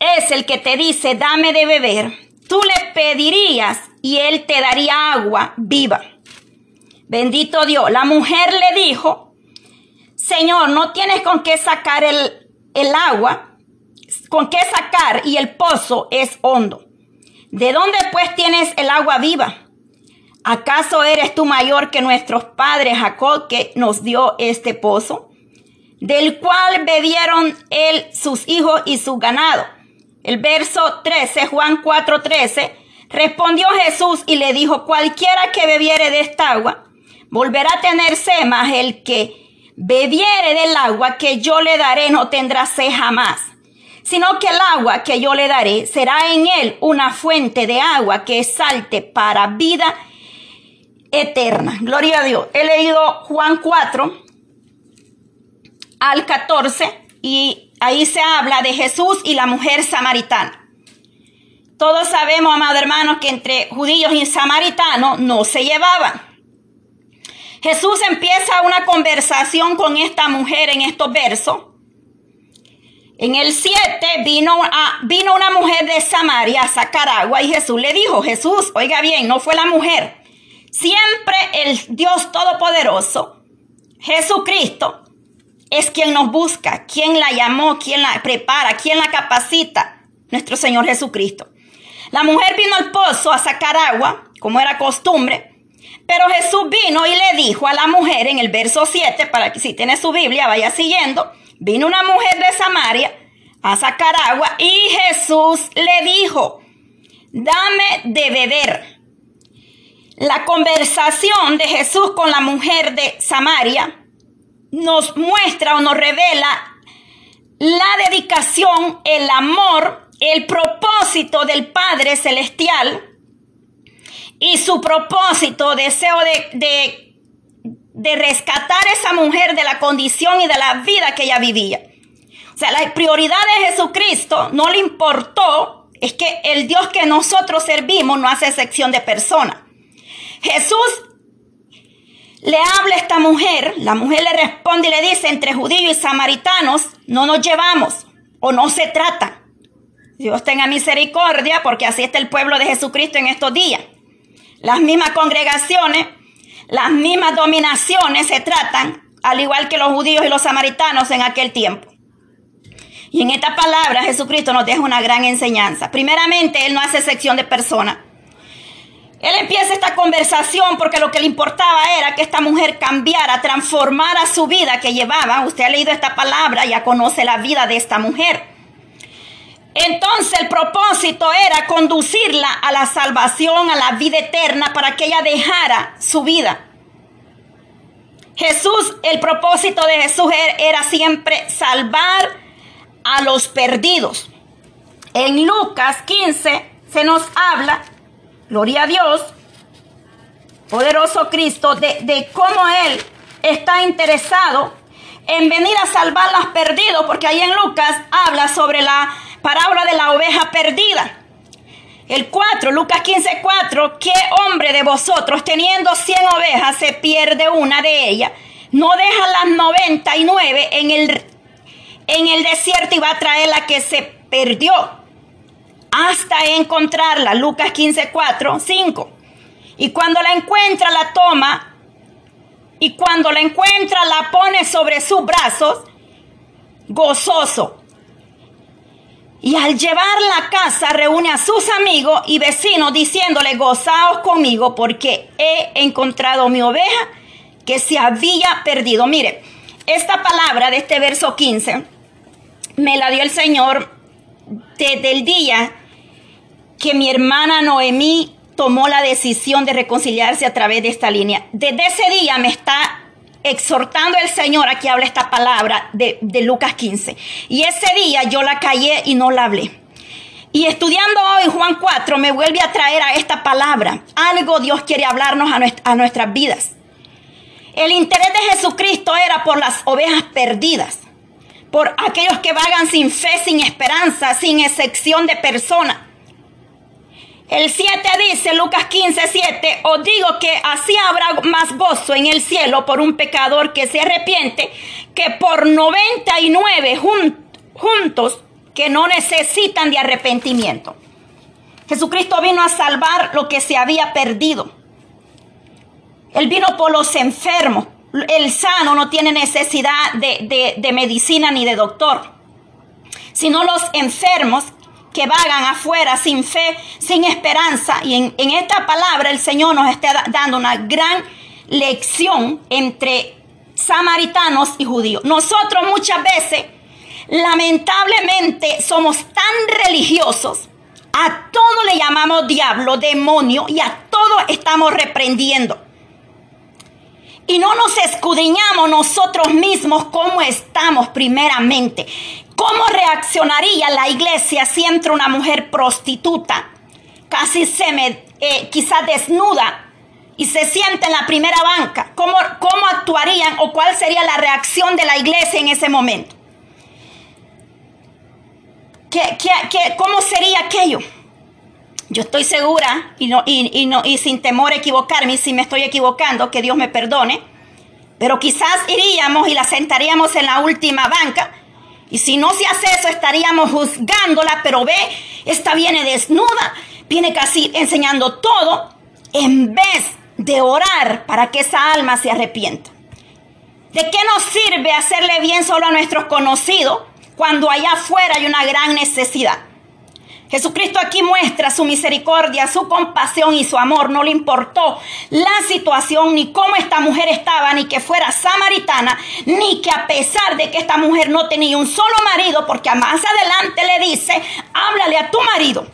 es el que te dice, dame de beber, tú le pedirías y él te daría agua viva. Bendito Dios. La mujer le dijo, Señor, no tienes con qué sacar el, el agua, con qué sacar y el pozo es hondo. ¿De dónde pues tienes el agua viva? ¿Acaso eres tú mayor que nuestros padres Jacob que nos dio este pozo? Del cual bebieron él, sus hijos y su ganado. El verso 13, Juan 4, 13. Respondió Jesús y le dijo, cualquiera que bebiere de esta agua, volverá a tener sed, mas el que bebiere del agua que yo le daré no tendrá sed jamás sino que el agua que yo le daré será en él una fuente de agua que salte para vida eterna. Gloria a Dios. He leído Juan 4 al 14 y ahí se habla de Jesús y la mujer samaritana. Todos sabemos, amados hermanos, que entre judíos y samaritanos no se llevaban. Jesús empieza una conversación con esta mujer en estos versos. En el 7 vino, vino una mujer de Samaria a sacar agua y Jesús le dijo, Jesús, oiga bien, no fue la mujer, Siempre el Dios Todopoderoso, Jesucristo, es quien nos busca, quien la llamó, quien la prepara, quien la capacita, nuestro Señor Jesucristo. La mujer vino al pozo a sacar agua, como era costumbre, pero Jesús vino y le dijo a la mujer en el verso 7, para que si tiene su Biblia vaya siguiendo, vino una mujer de Samaria a sacar agua y Jesús le dijo, dame de beber. La conversación de Jesús con la mujer de Samaria nos muestra o nos revela la dedicación, el amor, el propósito del Padre Celestial y su propósito, deseo de, de, de rescatar a esa mujer de la condición y de la vida que ella vivía. O sea, la prioridad de Jesucristo no le importó, es que el Dios que nosotros servimos no hace excepción de persona. Jesús le habla esta mujer, la mujer le responde y le dice, entre judíos y samaritanos no nos llevamos o no se trata. Dios tenga misericordia porque así está el pueblo de Jesucristo en estos días. Las mismas congregaciones, las mismas dominaciones se tratan, al igual que los judíos y los samaritanos en aquel tiempo. Y en esta palabra Jesucristo nos deja una gran enseñanza. Primeramente, Él no hace sección de personas. Él empieza esta conversación porque lo que le importaba era que esta mujer cambiara, transformara su vida que llevaba. Usted ha leído esta palabra, ya conoce la vida de esta mujer. Entonces el propósito era conducirla a la salvación, a la vida eterna, para que ella dejara su vida. Jesús, el propósito de Jesús era siempre salvar a los perdidos. En Lucas 15 se nos habla gloria a Dios, poderoso Cristo, de, cómo Él está interesado en venir a salvar las perdidos, porque ahí en Lucas habla sobre la parábola de la oveja perdida. El 4, Lucas 15, 4, ¿qué hombre de vosotros teniendo 100 ovejas se pierde una de ellas? No deja las 99 en el, en el desierto y va a traer la que se perdió hasta encontrarla. Lucas 15, 4, 5. Y cuando la encuentra, la toma. Y cuando la encuentra, la pone sobre sus brazos, gozoso. Y al llevarla a casa, reúne a sus amigos y vecinos diciéndole, gozaos conmigo porque he encontrado mi oveja que se había perdido. Mire, esta palabra de este verso 15 me la dio el Señor desde el día que mi hermana Noemí tomó la decisión de reconciliarse a través de esta línea. Desde ese día me está exhortando el Señor, aquí habla esta palabra de, Lucas 15. Y ese día yo la callé y no la hablé. Y estudiando hoy Juan 4 me vuelve a traer a esta palabra. Algo Dios quiere hablarnos a, a nuestras vidas. El interés de Jesucristo era por las ovejas perdidas, por aquellos que vagan sin fe, sin esperanza, sin excepción de persona. El 7 dice, Lucas 15, 7, os digo que así habrá más gozo en el cielo por un pecador que se arrepiente que por 99 juntos que no necesitan de arrepentimiento. Jesucristo vino a salvar lo que se había perdido. Él vino por los enfermos. El sano no tiene necesidad de, medicina ni de doctor, sino los enfermos que vagan afuera sin fe, sin esperanza. Y en, en esta palabra el Señor nos está dando una gran lección entre samaritanos y judíos. Nosotros muchas veces, lamentablemente, somos tan religiosos. A todo le llamamos diablo, demonio y a todo estamos reprendiendo. Y no nos escudriñamos nosotros mismos cómo estamos primeramente. ¿Cómo reaccionaría la iglesia si entra una mujer prostituta, casi se me, eh, quizás desnuda, y se sienta en la primera banca, ¿cómo, ¿cómo actuarían o cuál sería la reacción de la iglesia en ese momento? ¿Qué, qué, cómo sería aquello? Yo estoy segura y, no, y, no, y sin temor a equivocarme, si me estoy equivocando, que Dios me perdone, pero quizás iríamos y la sentaríamos en la última banca. Y si no se hace eso, estaríamos juzgándola, pero ve, esta viene desnuda, viene casi enseñando todo, en vez de orar para que esa alma se arrepienta. ¿De qué nos sirve hacerle bien solo a nuestros conocidos cuando allá afuera hay una gran necesidad? Jesucristo aquí muestra su misericordia, su compasión y su amor. No le importó la situación, ni cómo esta mujer estaba, ni que fuera samaritana, ni que a pesar de que esta mujer no tenía un solo marido, porque más adelante le dice, háblale a tu marido.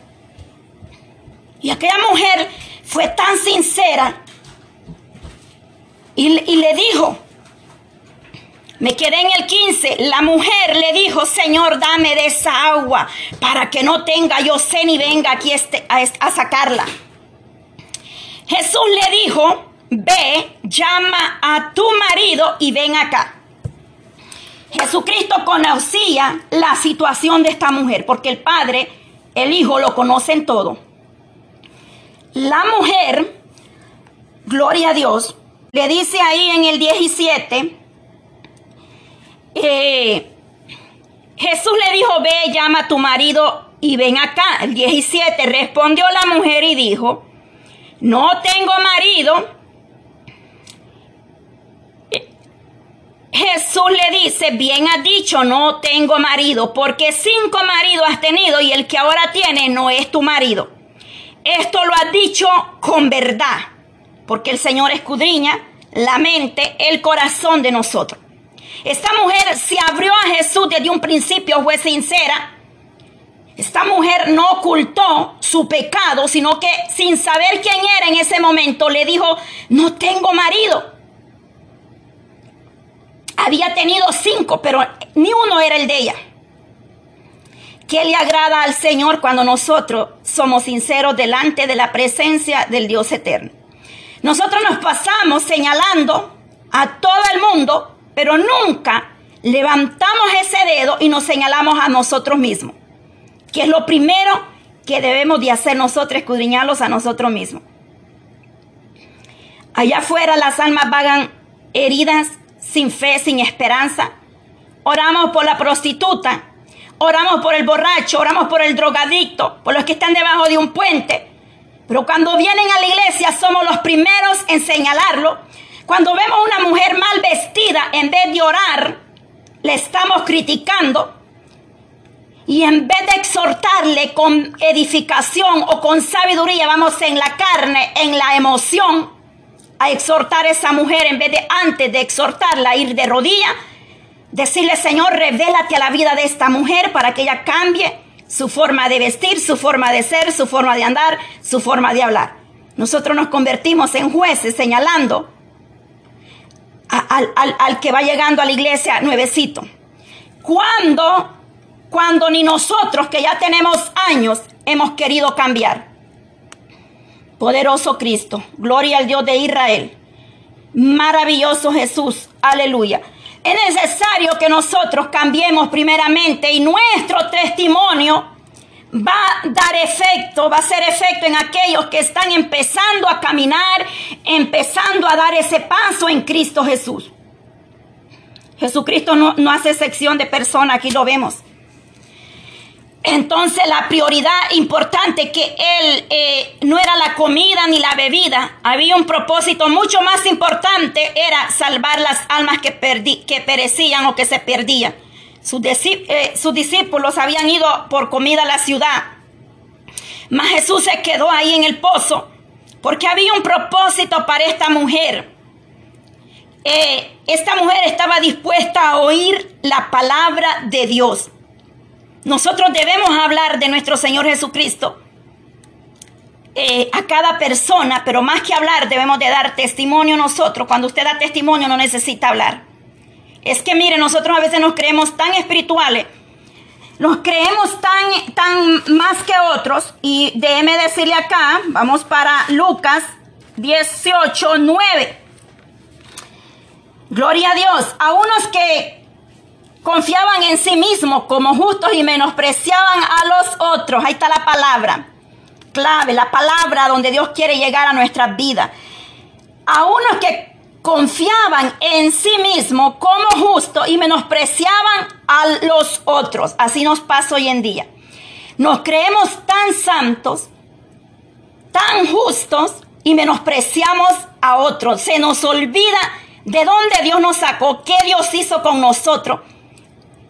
Y aquella mujer fue tan sincera y, le dijo, me quedé en el 15. La mujer le dijo, Señor, dame de esa agua para que no tenga yo sé ni venga aquí este, a, a sacarla. Jesús le dijo, ve, llama a tu marido y ven acá. Jesucristo conocía la situación de esta mujer, porque el Padre, el Hijo lo conocen todo. La mujer, gloria a Dios, le dice ahí en el 17, eh, Jesús le dijo, ve, llama a tu marido y ven acá. El 17 respondió la mujer y dijo, no tengo marido. Jesús le dice, bien has dicho, no tengo marido, porque cinco maridos has tenido y el que ahora tiene no es tu marido. Esto lo has dicho con verdad porque el Señor escudriña la mente, el corazón de nosotros. Esta mujer se abrió a Jesús desde un principio, fue sincera. Esta mujer no ocultó su pecado, sino que sin saber quién era en ese momento le dijo, no tengo marido. Había tenido cinco, pero ni uno era el de ella. ¿Qué le agrada al Señor cuando nosotros somos sinceros delante de la presencia del Dios eterno? Nosotros nos pasamos señalando a todo el mundo, pero nunca levantamos ese dedo y nos señalamos a nosotros mismos, que es lo primero que debemos de hacer nosotros, escudriñarlos a nosotros mismos. Allá afuera las almas vagan heridas, sin fe, sin esperanza. Oramos por la prostituta, oramos por el borracho, oramos por el drogadicto, por los que están debajo de un puente, pero cuando vienen a la iglesia somos los primeros en señalarlo. Cuando vemos una mujer mal vestida, en vez de orar, le estamos criticando. Y en vez de exhortarle con edificación o con sabiduría, vamos en la carne, en la emoción, a exhortar a esa mujer en vez de antes de exhortarla, ir de rodilla, decirle, Señor, revélate a la vida de esta mujer para que ella cambie su forma de vestir, su forma de ser, su forma de andar, su forma de hablar. Nosotros nos convertimos en jueces señalando al, que va llegando a la iglesia nuevecito. Cuando, cuando ni nosotros que ya tenemos años hemos querido cambiar. Poderoso Cristo, gloria al Dios de Israel. Maravilloso Jesús, aleluya. Es necesario que nosotros cambiemos primeramente y nuestro testimonio va a dar efecto, va a ser efecto en aquellos que están empezando a caminar, empezando a dar ese paso en Cristo Jesús. Jesucristo no, no hace sección de personas, aquí lo vemos. Entonces la prioridad importante que él eh, no era la comida ni la bebida, había un propósito mucho más importante, era salvar las almas que, que perecían o que se perdían. Sus, eh, sus discípulos habían ido por comida a la ciudad, mas Jesús se quedó ahí en el pozo porque había un propósito para esta mujer. Eh, esta mujer estaba dispuesta a oír la palabra de Dios. Nosotros debemos hablar de nuestro Señor Jesucristo eh, a cada persona, pero más que hablar debemos de dar testimonio nosotros. Cuando usted da testimonio no necesita hablar. Es que mire, nosotros a veces nos creemos tan espirituales, nos creemos tan, tan más que otros. Y déjeme decirle acá, vamos para Lucas 18, 9. Gloria a Dios. A unos que confiaban en sí mismos como justos y menospreciaban a los otros. Ahí está la palabra clave, la palabra donde Dios quiere llegar a nuestras vidas. A unos que confiaban en sí mismos como justos y menospreciaban a los otros. Así nos pasa hoy en día. Nos creemos tan santos, tan justos y menospreciamos a otros. Se nos olvida de dónde Dios nos sacó, qué Dios hizo con nosotros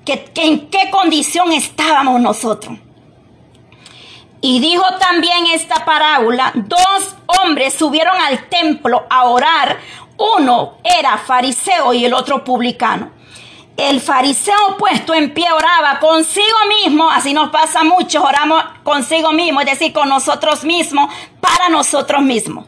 que, en qué condición estábamos nosotros. Y dijo también esta parábola, dos hombres subieron al templo a orar, uno era fariseo y el otro publicano. El fariseo puesto en pie oraba consigo mismo, así nos pasa mucho, oramos consigo mismo, es decir, con nosotros mismos, para nosotros mismos.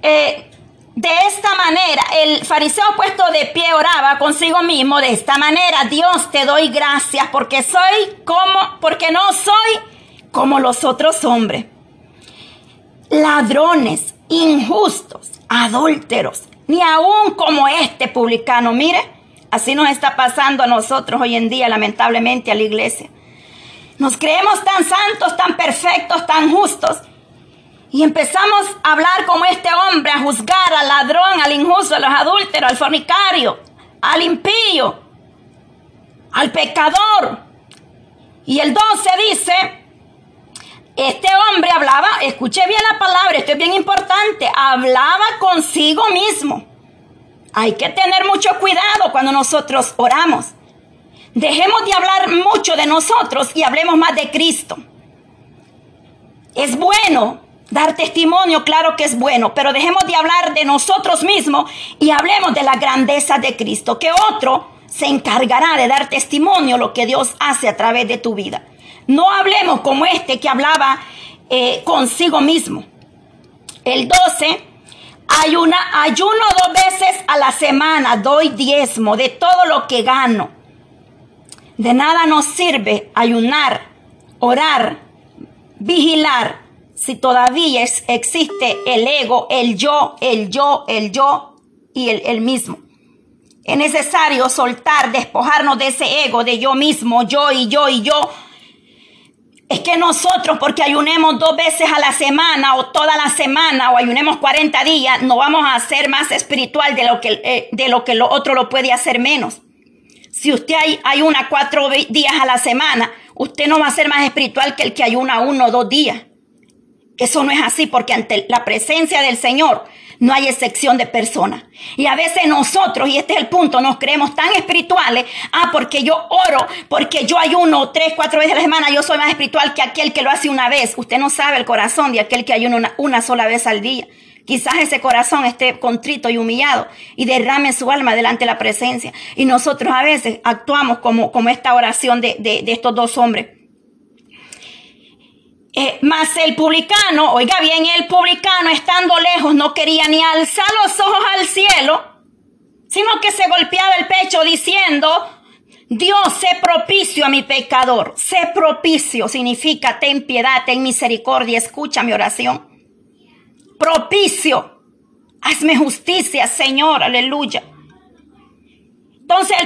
Eh, de esta manera, el fariseo puesto de pie oraba consigo mismo de esta manera, Dios te doy gracias porque soy como, porque no soy como los otros hombres. Ladrones, injustos, adúlteros, ni aún como este publicano. Mire, así nos está pasando a nosotros hoy en día, lamentablemente, a la iglesia. Nos creemos tan santos, tan perfectos, tan justos y empezamos a hablar como este hombre, a juzgar al ladrón, al injusto, a los adúlteros, al fornicario, al impío, al pecador. Y el 12 dice, este hombre hablaba, escuché bien la palabra, esto es bien importante, hablaba consigo mismo. Hay que tener mucho cuidado cuando nosotros oramos. Dejemos de hablar mucho de nosotros y hablemos más de Cristo. Es bueno Dar testimonio, claro que es bueno, pero dejemos de hablar de nosotros mismos y hablemos de la grandeza de Cristo, que otro se encargará de dar testimonio lo que Dios hace a través de tu vida. No hablemos como este que hablaba eh, consigo mismo. El 12, ayuno dos veces a la semana, doy diezmo de todo lo que gano. De nada nos sirve ayunar, orar, vigilar si todavía existe el ego, el yo, el yo, el yo y el, el mismo. Es necesario soltar, despojarnos de ese ego, de yo mismo, yo y yo y yo. Es que nosotros, porque ayunemos dos veces a la semana o toda la semana o ayunemos 40 días, no vamos a ser más espiritual de lo que, eh, de lo, que lo otro lo puede hacer menos. Si usted hay, ayuna cuatro días a la semana, usted no va a ser más espiritual que el que ayuna uno o dos días. Eso no es así porque ante la presencia del Señor no hay excepción de persona. Y a veces nosotros, y este es el punto, nos creemos tan espirituales, ah, porque yo oro, porque yo ayuno tres, cuatro veces a la semana, yo soy más espiritual que aquel que lo hace una vez. Usted no sabe el corazón de aquel que ayuna una, una sola vez al día. Quizás ese corazón esté contrito y humillado y derrame su alma delante de la presencia. Y nosotros a veces actuamos como, como esta oración de, de, de estos dos hombres. Eh, mas el publicano, oiga bien, el publicano estando lejos no quería ni alzar los ojos al cielo, sino que se golpeaba el pecho diciendo, Dios, sé propicio a mi pecador. Sé propicio significa ten piedad, ten misericordia, escucha mi oración. Propicio. Hazme justicia, Señor, aleluya. Entonces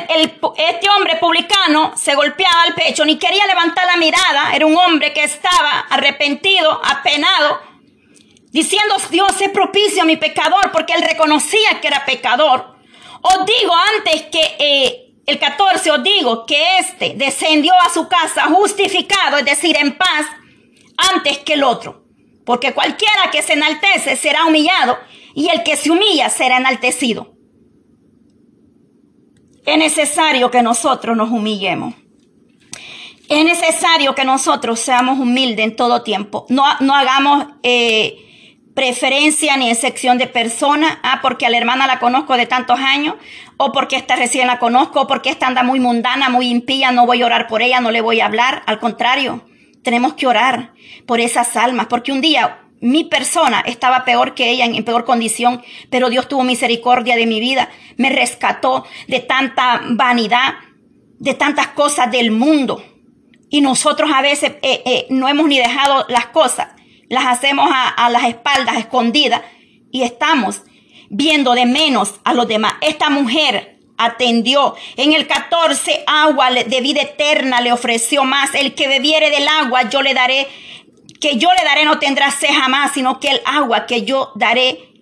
este hombre publicano se golpeaba el pecho, ni quería levantar la mirada, era un hombre que estaba arrepentido, apenado, diciendo, Dios es propicio a mi pecador, porque él reconocía que era pecador. Os digo antes que, eh, el 14 os digo que éste descendió a su casa justificado, es decir, en paz, antes que el otro. Porque cualquiera que se enaltece será humillado y el que se humilla será enaltecido. Es necesario que nosotros nos humillemos. Es necesario que nosotros seamos humildes en todo tiempo. No, no hagamos eh, preferencia ni excepción de persona. Ah, porque a la hermana la conozco de tantos años. O porque esta recién la conozco. O porque esta anda muy mundana, muy impía. No voy a orar por ella, no le voy a hablar. Al contrario, tenemos que orar por esas almas. Porque un día mi persona estaba peor que ella, en, peor condición, pero Dios tuvo misericordia de mi vida, me rescató de tanta vanidad, de tantas cosas del mundo. Y nosotros a veces eh, eh, no hemos ni dejado las cosas, las hacemos a, a las espaldas, escondidas, y estamos viendo de menos a los demás. Esta mujer atendió. En el 14, agua de vida eterna le ofreció más. El que bebiere del agua, yo le daré que yo le daré no tendrá sed jamás, sino que el agua que yo daré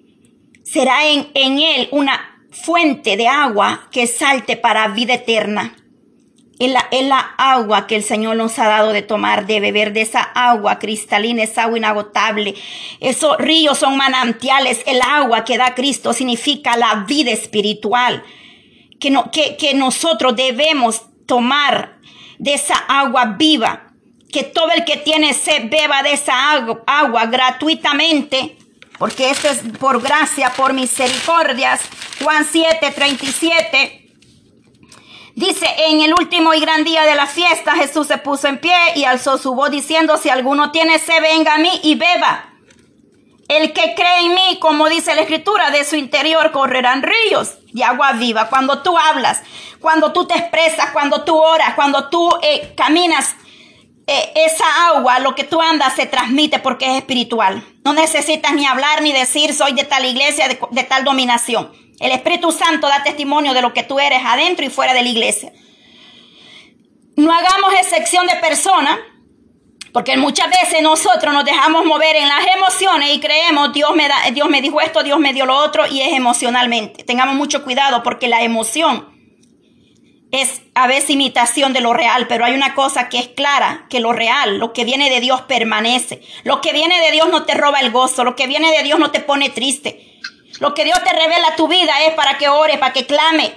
será en, en él una fuente de agua que salte para vida eterna. Es la, es la agua que el Señor nos ha dado de tomar, de beber de esa agua cristalina, esa agua inagotable. Esos ríos son manantiales. El agua que da Cristo significa la vida espiritual. Que, no, que, que nosotros debemos tomar de esa agua viva que todo el que tiene sed beba de esa agua, gratuitamente, porque esto es por gracia, por misericordias. Juan 7, 37. Dice, en el último y gran día de la fiesta, Jesús se puso en pie y alzó su voz diciendo, si alguno tiene sed, venga a mí y beba. El que cree en mí, como dice la escritura, de su interior correrán ríos de agua viva. Cuando tú hablas, cuando tú te expresas, cuando tú oras, cuando tú eh, caminas eh, esa agua, lo que tú andas, se transmite porque es espiritual. No necesitas ni hablar ni decir soy de tal iglesia, de, de tal dominación. El Espíritu Santo da testimonio de lo que tú eres adentro y fuera de la iglesia. No hagamos excepción de persona, porque muchas veces nosotros nos dejamos mover en las emociones y creemos Dios me da, Dios me dijo esto, Dios me dio lo otro y es emocionalmente. Tengamos mucho cuidado porque la emoción es a veces imitación de lo real, pero hay una cosa que es clara, que lo real, lo que viene de Dios permanece. Lo que viene de Dios no te roba el gozo, lo que viene de Dios no te pone triste. Lo que Dios te revela a tu vida es para que ore, para que clame,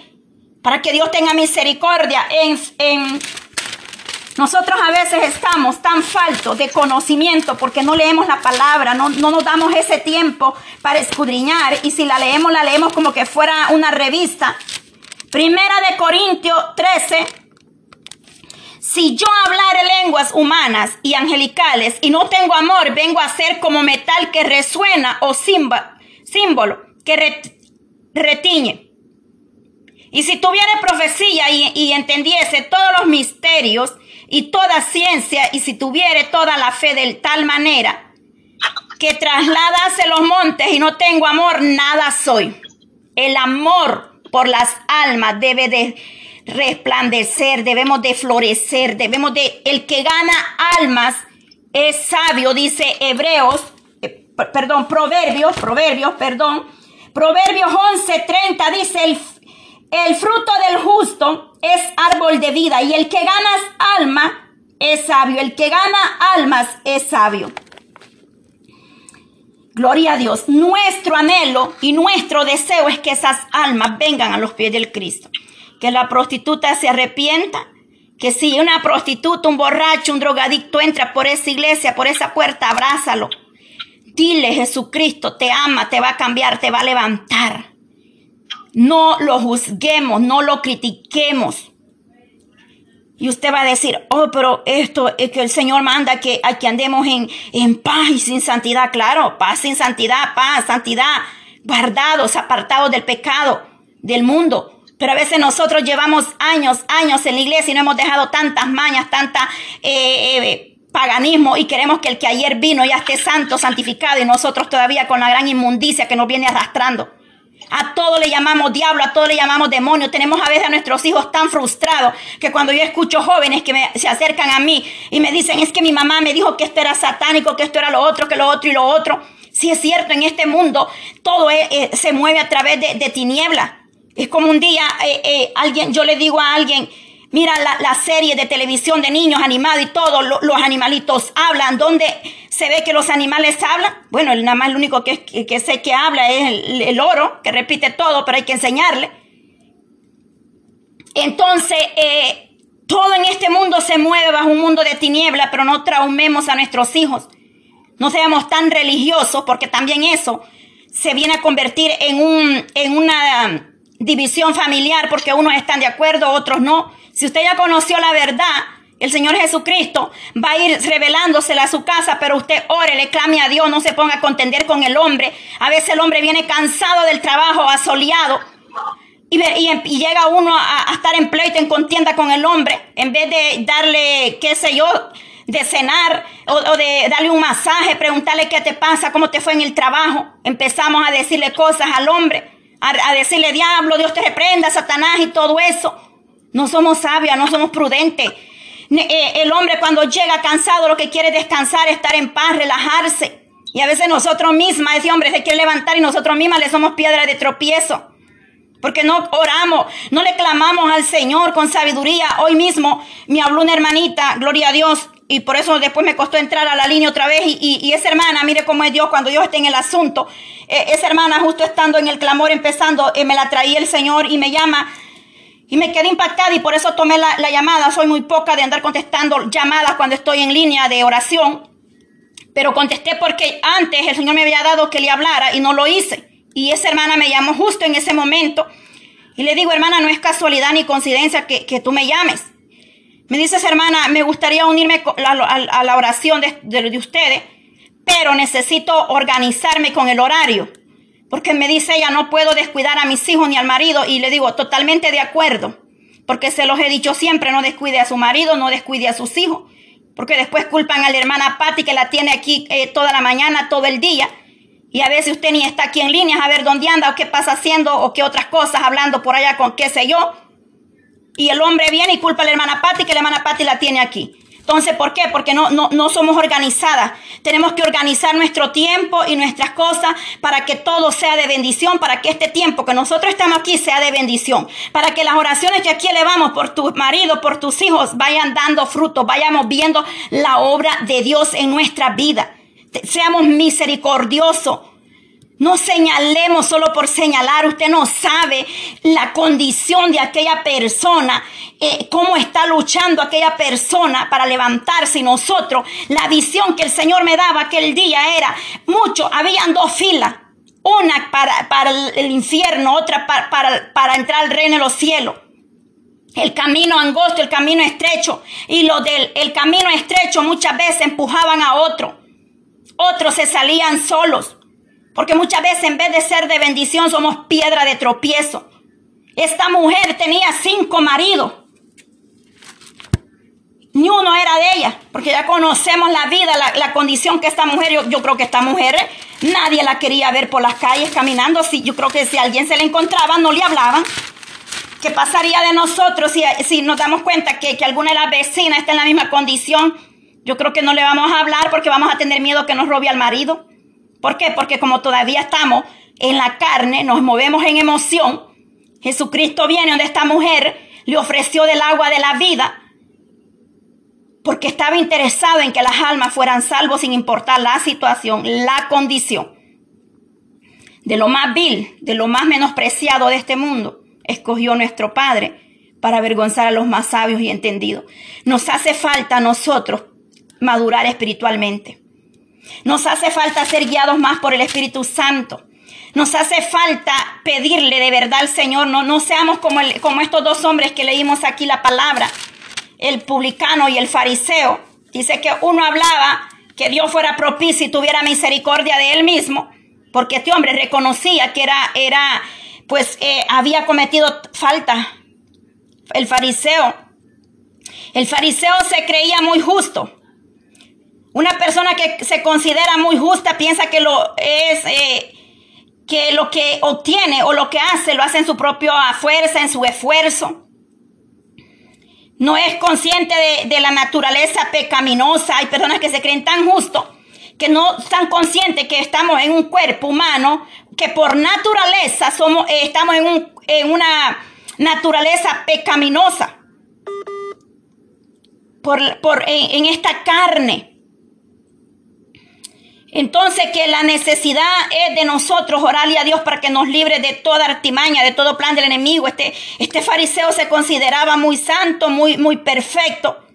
para que Dios tenga misericordia. En, nosotros a veces estamos tan faltos de conocimiento porque no leemos la palabra, no, no nos damos ese tiempo para escudriñar y si la leemos, la leemos como que fuera una revista Primera de Corintios 13. Si yo hablare lenguas humanas y angelicales y no tengo amor, vengo a ser como metal que resuena o símbolo que retiñe. Y si tuviera profecía y, entendiese todos los misterios y toda ciencia, y si tuviere toda la fe de tal manera que trasladase los montes y no tengo amor, nada soy. El amor por las almas debe de resplandecer, debemos de florecer, debemos de, el que gana almas es sabio, dice Hebreos, eh, perdón, Proverbios, Proverbios, perdón, Proverbios 11:30 dice, el, el fruto del justo es árbol de vida y el que gana alma es sabio, el que gana almas es sabio. Gloria a Dios. Nuestro anhelo y nuestro deseo es que esas almas vengan a los pies del Cristo. Que la prostituta se arrepienta. Que si una prostituta, un borracho, un drogadicto entra por esa iglesia, por esa puerta, abrázalo. Dile, Jesucristo te ama, te va a cambiar, te va a levantar. No lo juzguemos, no lo critiquemos. Y usted va a decir, oh, pero esto es que el Señor manda que, que andemos en, en paz y sin santidad. Claro, paz sin santidad, paz, santidad, guardados, apartados del pecado, del mundo. Pero a veces nosotros llevamos años, años en la iglesia y no hemos dejado tantas mañas, tanta eh, eh, paganismo y queremos que el que ayer vino ya esté santo, santificado y nosotros todavía con la gran inmundicia que nos viene arrastrando. A todo le llamamos diablo, a todo le llamamos demonio. Tenemos a veces a nuestros hijos tan frustrados que cuando yo escucho jóvenes que se acercan a mí y me dicen, es que mi mamá me dijo que esto era satánico, que esto era lo otro, que lo otro y lo otro. Si es cierto, en este mundo todo se mueve a través de, de tinieblas. Es como un día, eh, eh, alguien, yo le digo a alguien, mira la, serie de televisión de niños animados y todo, los animalitos hablan, ¿dónde se ve que los animales hablan? Bueno, nada más lo único que, que, sé que habla es el, el, oro, que repite todo, pero hay que enseñarle. Entonces, eh, todo en este mundo se mueve bajo un mundo de tiniebla, pero no traumemos a nuestros hijos. No seamos tan religiosos, porque también eso se viene a convertir en, un, en una división familiar, porque unos están de acuerdo, otros no. Si usted ya conoció la verdad, el Señor Jesucristo va a ir revelándosela a su casa, pero usted ore, le clame a Dios, no se ponga a contender con el hombre. A veces el hombre viene cansado del trabajo, asoleado, y, y, llega uno a, estar en pleito, en contienda con el hombre, en vez de darle, qué sé yo, de cenar o, de darle un masaje, preguntarle qué te pasa, cómo te fue en el trabajo. Empezamos a decirle cosas al hombre, a, decirle diablo, Dios te reprenda, Satanás y todo eso. No somos sabios, no somos prudentes. Eh, el hombre cuando llega cansado lo que quiere es descansar, estar en paz, relajarse. Y a veces nosotros mismas, ese hombre se quiere levantar y nosotros mismas le somos piedra de tropiezo. Porque no oramos, no le clamamos al Señor con sabiduría. Hoy mismo me habló una hermanita, gloria a Dios, y por eso después me costó entrar a la línea otra vez. Y, esa hermana, mire cómo es Dios cuando Dios está en el asunto. E, esa hermana, justo estando en el clamor, empezando, eh, me la traía el Señor y me llama. Y me quedé impactada y por eso tomé la, la llamada. Soy muy poca de andar contestando llamadas cuando estoy en línea de oración. Pero contesté porque antes el Señor me había dado que le hablara y no lo hice. Y esa hermana me llamó justo en ese momento. Y le digo, hermana, no es casualidad ni coincidencia que, tú me llames. Me dice esa hermana, me gustaría unirme a, la oración de, de, ustedes, pero necesito organizarme con el horario. Porque me dice ella, no puedo descuidar a mis hijos ni al marido. Y le digo, totalmente de acuerdo. Porque se los he dicho siempre, no descuide a su marido, no descuide a sus hijos. Porque después culpan a la hermana Patti que la tiene aquí eh, toda la mañana, todo el día. Y a veces usted ni está aquí en línea a ver dónde anda o qué pasa haciendo o qué otras cosas, hablando por allá con qué sé yo. Y el hombre viene y culpa a la hermana Patti que la hermana Patti la tiene aquí. Entonces, ¿por qué? Porque no, no, no somos organizadas. Tenemos que organizar nuestro tiempo y nuestras cosas para que todo sea de bendición, para que este tiempo que nosotros estamos aquí sea de bendición, para que las oraciones que aquí elevamos por tu marido, por tus hijos, vayan dando fruto, vayamos viendo la obra de Dios en nuestra vida seamos misericordiosos. No señalemos solo por señalar. Usted no sabe la condición de aquella persona, eh, cómo está luchando aquella persona para levantarse. Y nosotros, la visión que el Señor me daba aquel día era mucho. Habían dos filas. Una para, para el infierno, otra para, para, para entrar al reino de los cielos. El camino angosto, el camino estrecho. Y lo del el camino estrecho muchas veces empujaban a otro. Otros se salían solos. Porque muchas veces en vez de ser de bendición somos piedra de tropiezo. Esta mujer tenía cinco maridos. Ni uno era de ella, porque ya conocemos la vida, la, condición que esta mujer, yo, yo, creo que esta mujer nadie la quería ver por las calles caminando. Si, yo creo que si alguien se le encontraba, no le hablaban. ¿Qué pasaría de nosotros si, si nos damos cuenta que, que alguna de las vecinas está en la misma condición? Yo creo que no le vamos a hablar porque vamos a tener miedo que nos robe al marido. ¿Por qué? Porque como todavía estamos en la carne, nos movemos en emoción. Jesucristo viene donde esta mujer le ofreció del agua de la vida porque estaba interesado en que las almas fueran salvos sin importar la situación, la condición. De lo más vil, de lo más menospreciado de este mundo, escogió nuestro Padre para avergonzar a los más sabios y entendidos. Nos hace falta a nosotros madurar espiritualmente. Nos hace falta ser guiados más por el Espíritu Santo. Nos hace falta pedirle de verdad al Señor. No, no seamos como, como estos dos hombres que leímos aquí la palabra, el publicano y el fariseo. Dice que uno hablaba que Dios fuera propicio y tuviera misericordia de él mismo, porque este hombre reconocía que era, era pues eh, había cometido falta. El fariseo, el fariseo se creía muy justo. Una persona que se considera muy justa piensa que lo es eh, que lo que obtiene o lo que hace lo hace en su propia fuerza, en su esfuerzo. No es consciente de, la naturaleza pecaminosa. Hay personas que se creen tan justos que no están conscientes que estamos en un cuerpo humano, que por naturaleza somos, eh, estamos en un, en una naturaleza pecaminosa. Por en esta carne. Entonces que la necesidad es de nosotros orarle a Dios para que nos libre de toda artimaña, de todo plan del enemigo. Este, este fariseo se consideraba muy santo, muy, muy perfecto.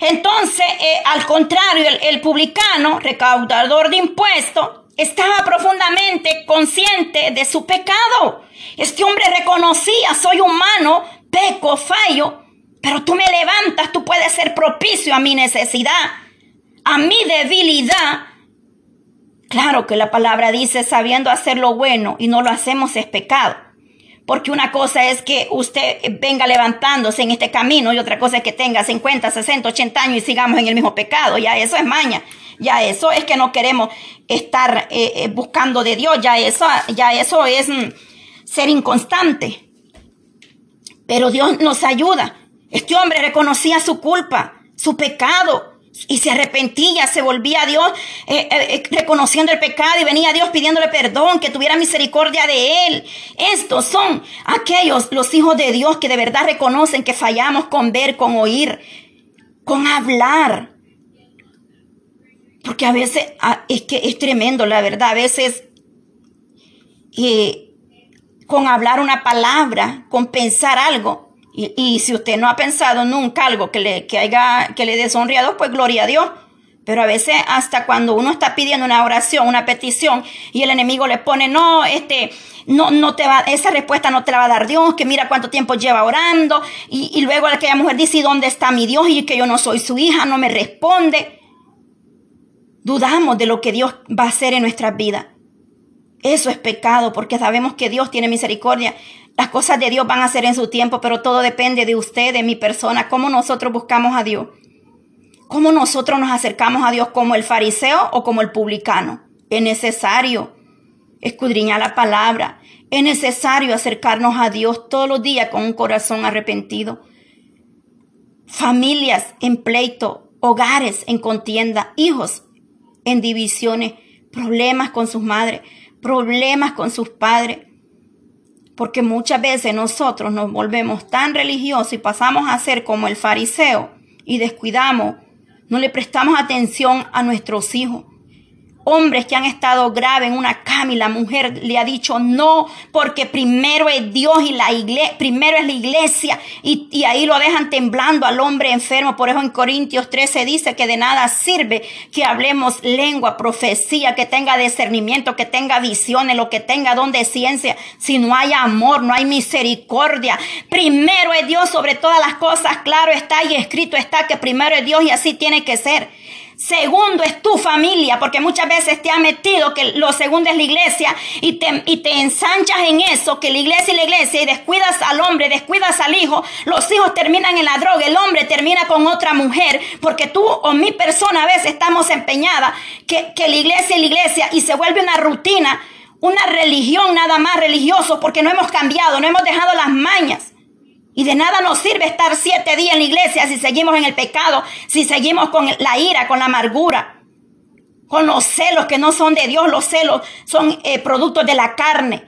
Entonces, eh, al contrario, el, publicano, recaudador de impuestos, estaba profundamente consciente de su pecado. Este hombre reconocía, soy humano, peco, fallo, pero tú me levantas, tú puedes ser propicio a mi necesidad a mi debilidad, claro que la palabra dice sabiendo hacer lo bueno y no lo hacemos es pecado. Porque una cosa es que usted venga levantándose en este camino y otra cosa es que tenga 50, 60, 80 años y sigamos en el mismo pecado. Ya eso es maña. Ya eso es que no queremos estar eh, eh, buscando de Dios. Ya eso, ya eso es mm, ser inconstante. Pero Dios nos ayuda. Este hombre reconocía su culpa, su pecado y se arrepentía, se volvía a Dios eh, eh, eh, reconociendo el pecado y venía a Dios pidiéndole perdón, que tuviera misericordia de él. Estos son aquellos, los hijos de Dios que de verdad reconocen que fallamos con ver, con oír, con hablar. Porque a veces ah, es que es tremendo, la verdad, a veces con hablar una palabra, con pensar algo, y, si usted no ha pensado nunca algo que le, que haya, que le deshonre a Dios, pues gloria a Dios. Pero a veces hasta cuando uno está pidiendo una oración, una petición, y el enemigo le pone, no, este, no, no te va, esa respuesta no te la va a dar Dios, que mira cuánto tiempo lleva orando, y, y luego aquella mujer dice, ¿y dónde está mi Dios? Y que yo no soy su hija, no me responde. Dudamos de lo que Dios va a hacer en nuestras vidas. Eso es pecado porque sabemos que Dios tiene misericordia. Las cosas de Dios van a ser en su tiempo, pero todo depende de usted, de mi persona, cómo nosotros buscamos a Dios. Cómo nosotros nos acercamos a Dios como el fariseo o como el publicano. Es necesario escudriñar la palabra. Es necesario acercarnos a Dios todos los días con un corazón arrepentido. Familias en pleito, hogares en contienda, hijos en divisiones, problemas con sus madres, problemas con sus padres. Porque muchas veces nosotros nos volvemos tan religiosos y pasamos a ser como el fariseo y descuidamos, no le prestamos atención a nuestros hijos hombres que han estado graves en una cama y la mujer le ha dicho no, porque primero es Dios y la iglesia, primero es la iglesia y, y, ahí lo dejan temblando al hombre enfermo. Por eso en Corintios 13 dice que de nada sirve que hablemos lengua, profecía, que tenga discernimiento, que tenga visiones, lo que tenga don de ciencia, si no hay amor, no hay misericordia. Primero es Dios sobre todas las cosas, claro está y escrito está que primero es Dios y así tiene que ser. Segundo es tu familia, porque muchas veces te ha metido que lo segundo es la iglesia y te, y te ensanchas en eso, que la iglesia y la iglesia, y descuidas al hombre, descuidas al hijo, los hijos terminan en la droga, el hombre termina con otra mujer, porque tú o mi persona a veces estamos empeñadas que, que la iglesia y la iglesia y se vuelve una rutina, una religión nada más religioso, porque no hemos cambiado, no hemos dejado las mañas. Y de nada nos sirve estar siete días en la iglesia si seguimos en el pecado, si seguimos con la ira, con la amargura, con los celos que no son de Dios. Los celos son eh, productos de la carne.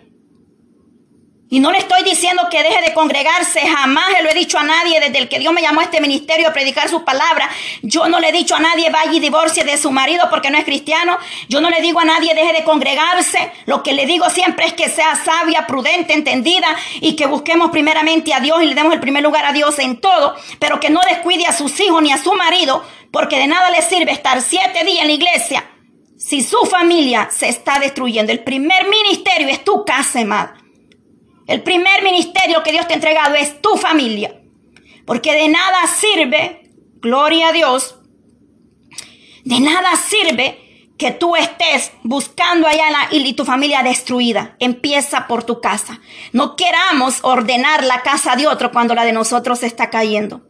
Y no le estoy diciendo que deje de congregarse, jamás se lo he dicho a nadie desde el que Dios me llamó a este ministerio a predicar su palabra. Yo no le he dicho a nadie vaya y divorcie de su marido porque no es cristiano. Yo no le digo a nadie deje de congregarse. Lo que le digo siempre es que sea sabia, prudente, entendida y que busquemos primeramente a Dios y le demos el primer lugar a Dios en todo, pero que no descuide a sus hijos ni a su marido porque de nada le sirve estar siete días en la iglesia si su familia se está destruyendo. El primer ministerio es tu casa. El primer ministerio que Dios te ha entregado es tu familia. Porque de nada sirve, gloria a Dios, de nada sirve que tú estés buscando allá y tu familia destruida. Empieza por tu casa. No queramos ordenar la casa de otro cuando la de nosotros está cayendo.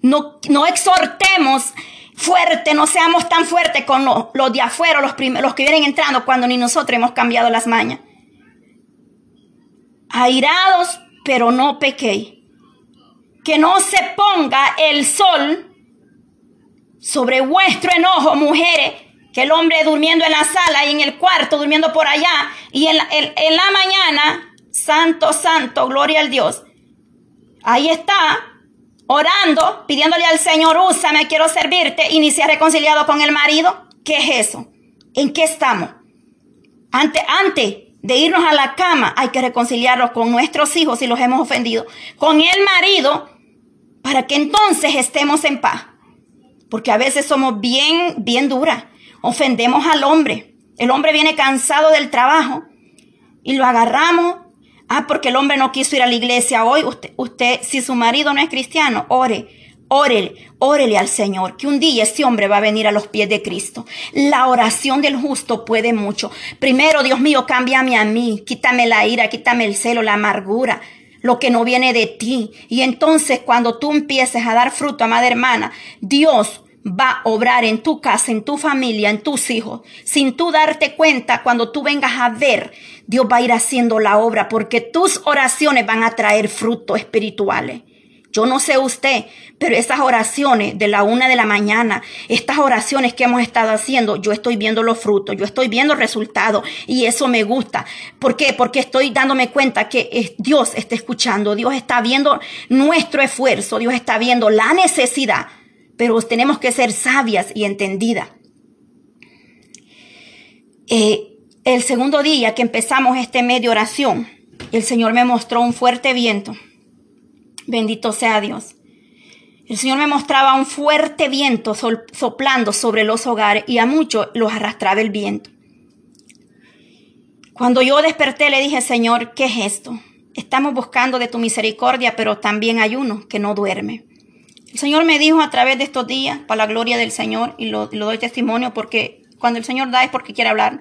No, no exhortemos fuerte, no seamos tan fuertes con los, de afuera, los, los que vienen entrando cuando ni nosotros hemos cambiado las mañas airados, pero no pequéis. Que no se ponga el sol sobre vuestro enojo, mujeres, que el hombre durmiendo en la sala y en el cuarto, durmiendo por allá, y en la, mañana Santo, santo, gloria al Dios. Ahí está, orando, pidiéndole al Señor, úsame, quiero servirte, y ni se ha reconciliado con el marido. ¿Qué es eso? ¿En qué estamos? Antes, antes de irnos a la cama, hay que reconciliarnos con nuestros hijos si los hemos ofendido, con el marido, para que entonces estemos en paz. Porque a veces somos bien, bien duras. Ofendemos al hombre. El hombre viene cansado del trabajo y lo agarramos. Ah, porque el hombre no quiso ir a la iglesia hoy. Usted, usted si su marido no es cristiano, ore Órele, órele al Señor, que un día ese hombre va a venir a los pies de Cristo. La oración del justo puede mucho. Primero, Dios mío, cámbiame a mí, quítame la ira, quítame el celo, la amargura, lo que no viene de ti. Y entonces cuando tú empieces a dar fruto, amada hermana, Dios va a obrar en tu casa, en tu familia, en tus hijos, sin tú darte cuenta, cuando tú vengas a ver, Dios va a ir haciendo la obra, porque tus oraciones van a traer frutos espirituales. Yo no sé usted, pero esas oraciones de la una de la mañana, estas oraciones que hemos estado haciendo, yo estoy viendo los frutos, yo estoy viendo resultados y eso me gusta. ¿Por qué? Porque estoy dándome cuenta que Dios está escuchando, Dios está viendo nuestro esfuerzo, Dios está viendo la necesidad, pero tenemos que ser sabias y entendidas. Eh, el segundo día que empezamos este medio oración, el Señor me mostró un fuerte viento Bendito sea Dios. El Señor me mostraba un fuerte viento soplando sobre los hogares y a muchos los arrastraba el viento. Cuando yo desperté le dije, Señor, ¿qué es esto? Estamos buscando de tu misericordia, pero también hay uno que no duerme. El Señor me dijo a través de estos días, para la gloria del Señor, y lo, doy testimonio porque cuando el Señor da es porque quiere hablar,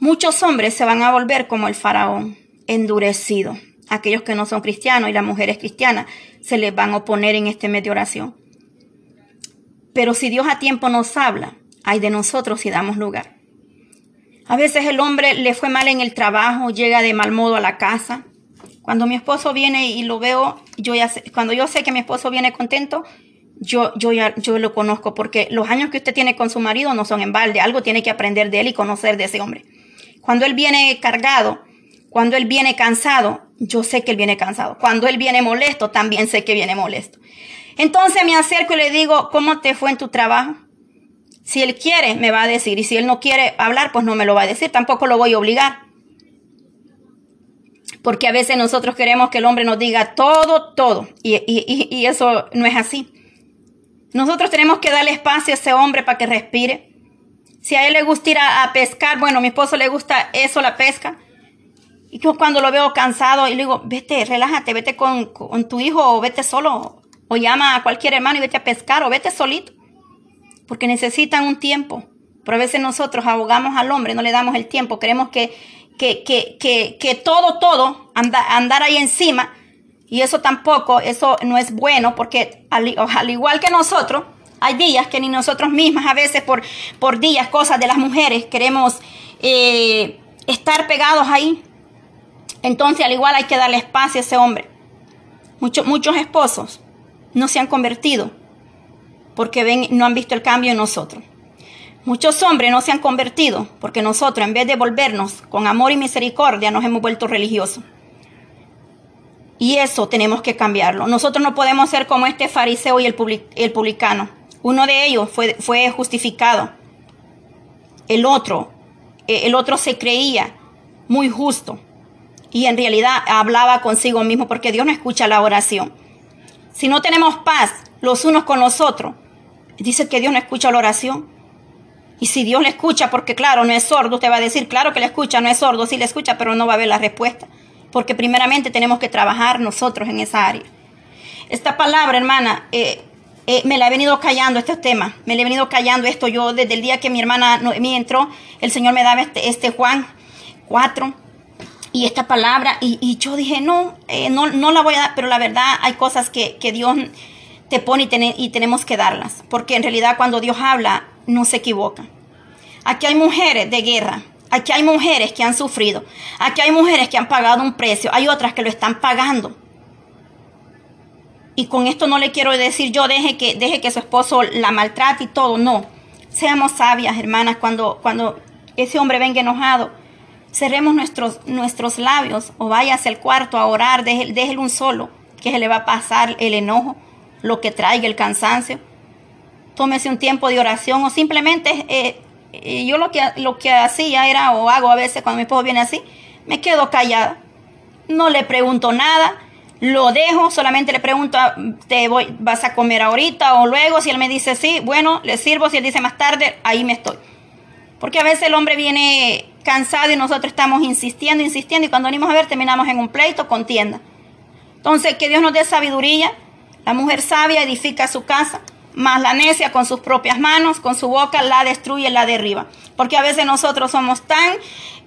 muchos hombres se van a volver como el faraón, endurecido aquellos que no son cristianos y las mujeres cristianas se les van a oponer en este medio de oración. Pero si Dios a tiempo nos habla, hay de nosotros si damos lugar. A veces el hombre le fue mal en el trabajo, llega de mal modo a la casa. Cuando mi esposo viene y lo veo, yo ya sé, cuando yo sé que mi esposo viene contento, yo, yo ya yo lo conozco porque los años que usted tiene con su marido no son en balde, algo tiene que aprender de él y conocer de ese hombre. Cuando él viene cargado, cuando él viene cansado, yo sé que él viene cansado. Cuando él viene molesto, también sé que viene molesto. Entonces me acerco y le digo, ¿cómo te fue en tu trabajo? Si él quiere, me va a decir. Y si él no quiere hablar, pues no me lo va a decir. Tampoco lo voy a obligar. Porque a veces nosotros queremos que el hombre nos diga todo, todo. Y, eso no es así. Nosotros tenemos que darle espacio a ese hombre para que respire. Si a él le gusta ir a pescar, bueno, a mi esposo le gusta eso, la pesca y yo cuando lo veo cansado y le digo, vete, relájate, vete con, tu hijo o vete solo. O llama a cualquier hermano y vete a pescar o vete solito. Porque necesitan un tiempo. Pero a veces nosotros abogamos al hombre, no le damos el tiempo. Queremos que, que, que, que, que todo, todo, andar ahí encima. Y eso tampoco, eso no es bueno porque al, al, igual que nosotros, hay días que ni nosotros mismas a veces por, por días, cosas de las mujeres, queremos eh, estar pegados ahí entonces, al igual hay que darle espacio a ese hombre. Muchos, esposos no se han convertido porque ven, no han visto el cambio en nosotros. Muchos hombres no se han convertido porque nosotros, en vez de volvernos con amor y misericordia, nos hemos vuelto religiosos. Y eso tenemos que cambiarlo. Nosotros no podemos ser como este fariseo y el, el publicano. Uno de ellos fue, fue justificado. El otro, eh, el otro se creía muy justo y en realidad hablaba consigo mismo porque Dios no escucha la oración. Si no tenemos paz los unos con los otros, dice que Dios no escucha la oración. Y si Dios le escucha, porque claro, no es sordo, usted va a decir, claro que le escucha, no es sordo, sí le escucha, pero no va a ver la respuesta. Porque primeramente tenemos que trabajar nosotros en esa área. Esta palabra, hermana, eh, eh, me la he venido callando este tema, me la he venido callando esto. Yo desde el día que mi hermana me entró, el Señor me daba este, este Juan 4, y esta palabra y, yo dije, no, eh, no, no la voy a dar, pero la verdad hay cosas que, Dios te pone y, y, tenemos que darlas, porque en realidad cuando Dios habla no se equivoca. Aquí hay mujeres de guerra, aquí hay mujeres que han sufrido, aquí hay mujeres que han pagado un precio, hay otras que lo están pagando. Y con esto no le quiero decir yo deje que, deje que su esposo la maltrate y todo, no. Seamos sabias, hermanas, cuando, cuando ese hombre venga enojado, cerremos nuestros, nuestros labios o váyase al cuarto a orar, déjelo, déjelo un solo, que se le va a pasar el enojo, lo que traiga el cansancio. Tómese un tiempo de oración o simplemente eh, eh, yo lo que, lo que hacía era, o hago a veces cuando mi esposo viene así, me quedo callada. No le pregunto nada, lo dejo, solamente le pregunto, ¿te voy, vas a comer ahorita o luego? Si él me dice sí, bueno, le sirvo. Si él dice más tarde, ahí me estoy. Porque a veces el hombre viene cansado y nosotros estamos insistiendo, insistiendo y cuando venimos a ver terminamos en un pleito, contienda. Entonces, que Dios nos dé sabiduría. La mujer sabia edifica su casa, más la necia con sus propias manos, con su boca la destruye, la derriba. Porque a veces nosotros somos tan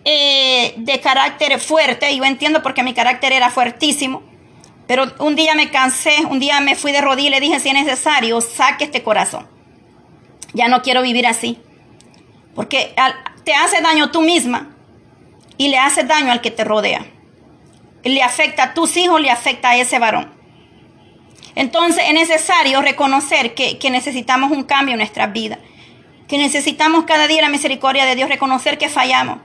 eh, de carácter fuerte, yo entiendo porque mi carácter era fuertísimo, pero un día me cansé, un día me fui de rodillas y le dije, si es necesario, saque este corazón. Ya no quiero vivir así. Porque te hace daño tú misma y le hace daño al que te rodea. Le afecta a tus hijos, le afecta a ese varón. Entonces es necesario reconocer que, que necesitamos un cambio en nuestra vida. Que necesitamos cada día la misericordia de Dios, reconocer que fallamos.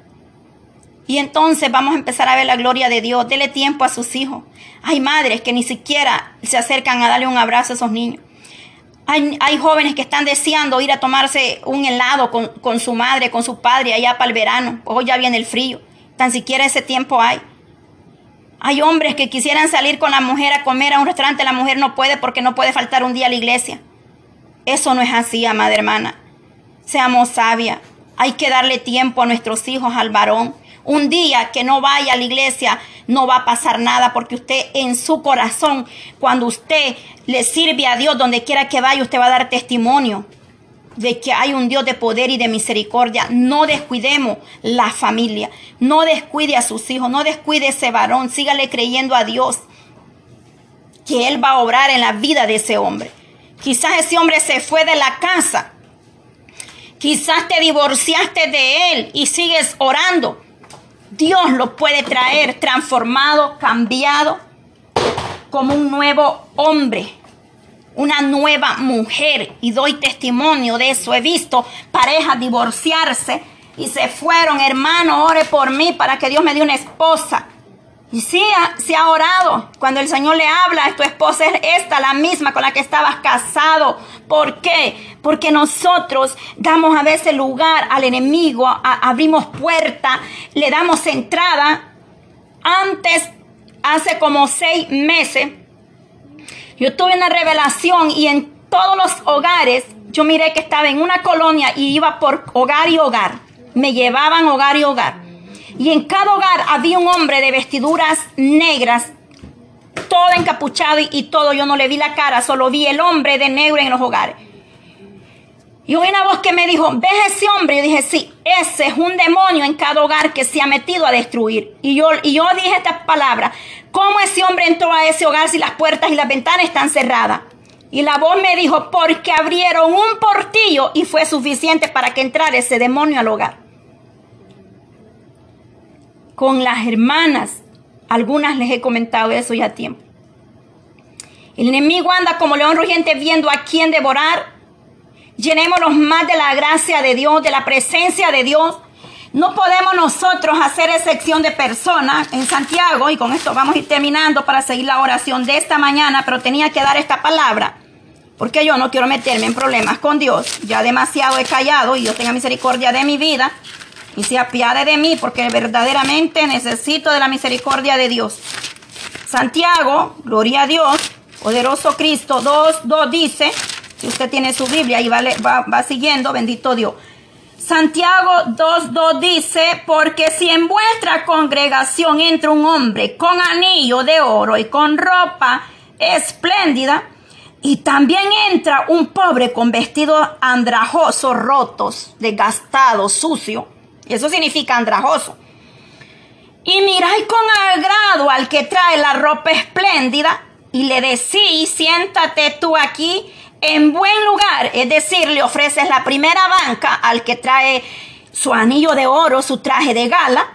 Y entonces vamos a empezar a ver la gloria de Dios. Dele tiempo a sus hijos. Hay madres que ni siquiera se acercan a darle un abrazo a esos niños. Hay, jóvenes que están deseando ir a tomarse un helado con, su madre, con su padre allá para el verano. Hoy ya viene el frío. Tan siquiera ese tiempo hay. Hay hombres que quisieran salir con la mujer a comer a un restaurante. La mujer no puede porque no puede faltar un día a la iglesia. Eso no es así, amada hermana. Seamos sabias. Hay que darle tiempo a nuestros hijos, al varón. Un día que no vaya a la iglesia no va a pasar nada porque usted en su corazón, cuando usted le sirve a Dios donde quiera que vaya, usted va a dar testimonio de que hay un Dios de poder y de misericordia. No descuidemos la familia, no descuide a sus hijos, no descuide a ese varón, sígale creyendo a Dios que Él va a obrar en la vida de ese hombre. Quizás ese hombre se fue de la casa, quizás te divorciaste de Él y sigues orando. Dios lo puede traer transformado, cambiado, como un nuevo hombre, una nueva mujer. Y doy testimonio de eso. He visto parejas divorciarse y se fueron, hermano, ore por mí para que Dios me dé una esposa. Y sí, se ha orado. Cuando el Señor le habla, tu esposa es esta, la misma con la que estabas casado. ¿Por qué? Porque nosotros damos a veces lugar al enemigo, abrimos puerta, le damos entrada. Antes, hace como seis meses, yo tuve una revelación y en todos los hogares, yo miré que estaba en una colonia y iba por hogar y hogar. Me llevaban hogar y hogar y en cada hogar había un hombre de vestiduras negras, todo encapuchado y, todo. Yo no le vi la cara, solo vi el hombre de negro en los hogares. Y oí una voz que me dijo, ¿ves ese hombre? Y dije, sí, ese es un demonio en cada hogar que se ha metido a destruir. Y yo, y yo dije estas palabras, ¿cómo ese hombre entró a ese hogar si las puertas y las ventanas están cerradas? Y la voz me dijo, porque abrieron un portillo y fue suficiente para que entrara ese demonio al hogar con las hermanas. Algunas les he comentado eso ya a tiempo. El enemigo anda como león rugiente viendo a quién devorar. Llenémonos más de la gracia de Dios, de la presencia de Dios. No podemos nosotros hacer excepción de personas en Santiago, y con esto vamos a ir terminando para seguir la oración de esta mañana, pero tenía que dar esta palabra, porque yo no quiero meterme en problemas con Dios. Ya demasiado he callado y Dios tenga misericordia de mi vida y se apiade de mí porque verdaderamente necesito de la misericordia de Dios. Santiago, gloria a Dios, poderoso Cristo, 2, 2 dice, si usted tiene su Biblia y va, va, va siguiendo, bendito Dios. Santiago 2, 2 dice, porque si en vuestra congregación entra un hombre con anillo de oro y con ropa espléndida, y también entra un pobre con vestidos andrajosos, rotos, desgastados, sucios, y eso significa andrajoso. Y miráis con agrado al que trae la ropa espléndida y le decís, siéntate tú aquí en buen lugar. Es decir, le ofreces la primera banca al que trae su anillo de oro, su traje de gala.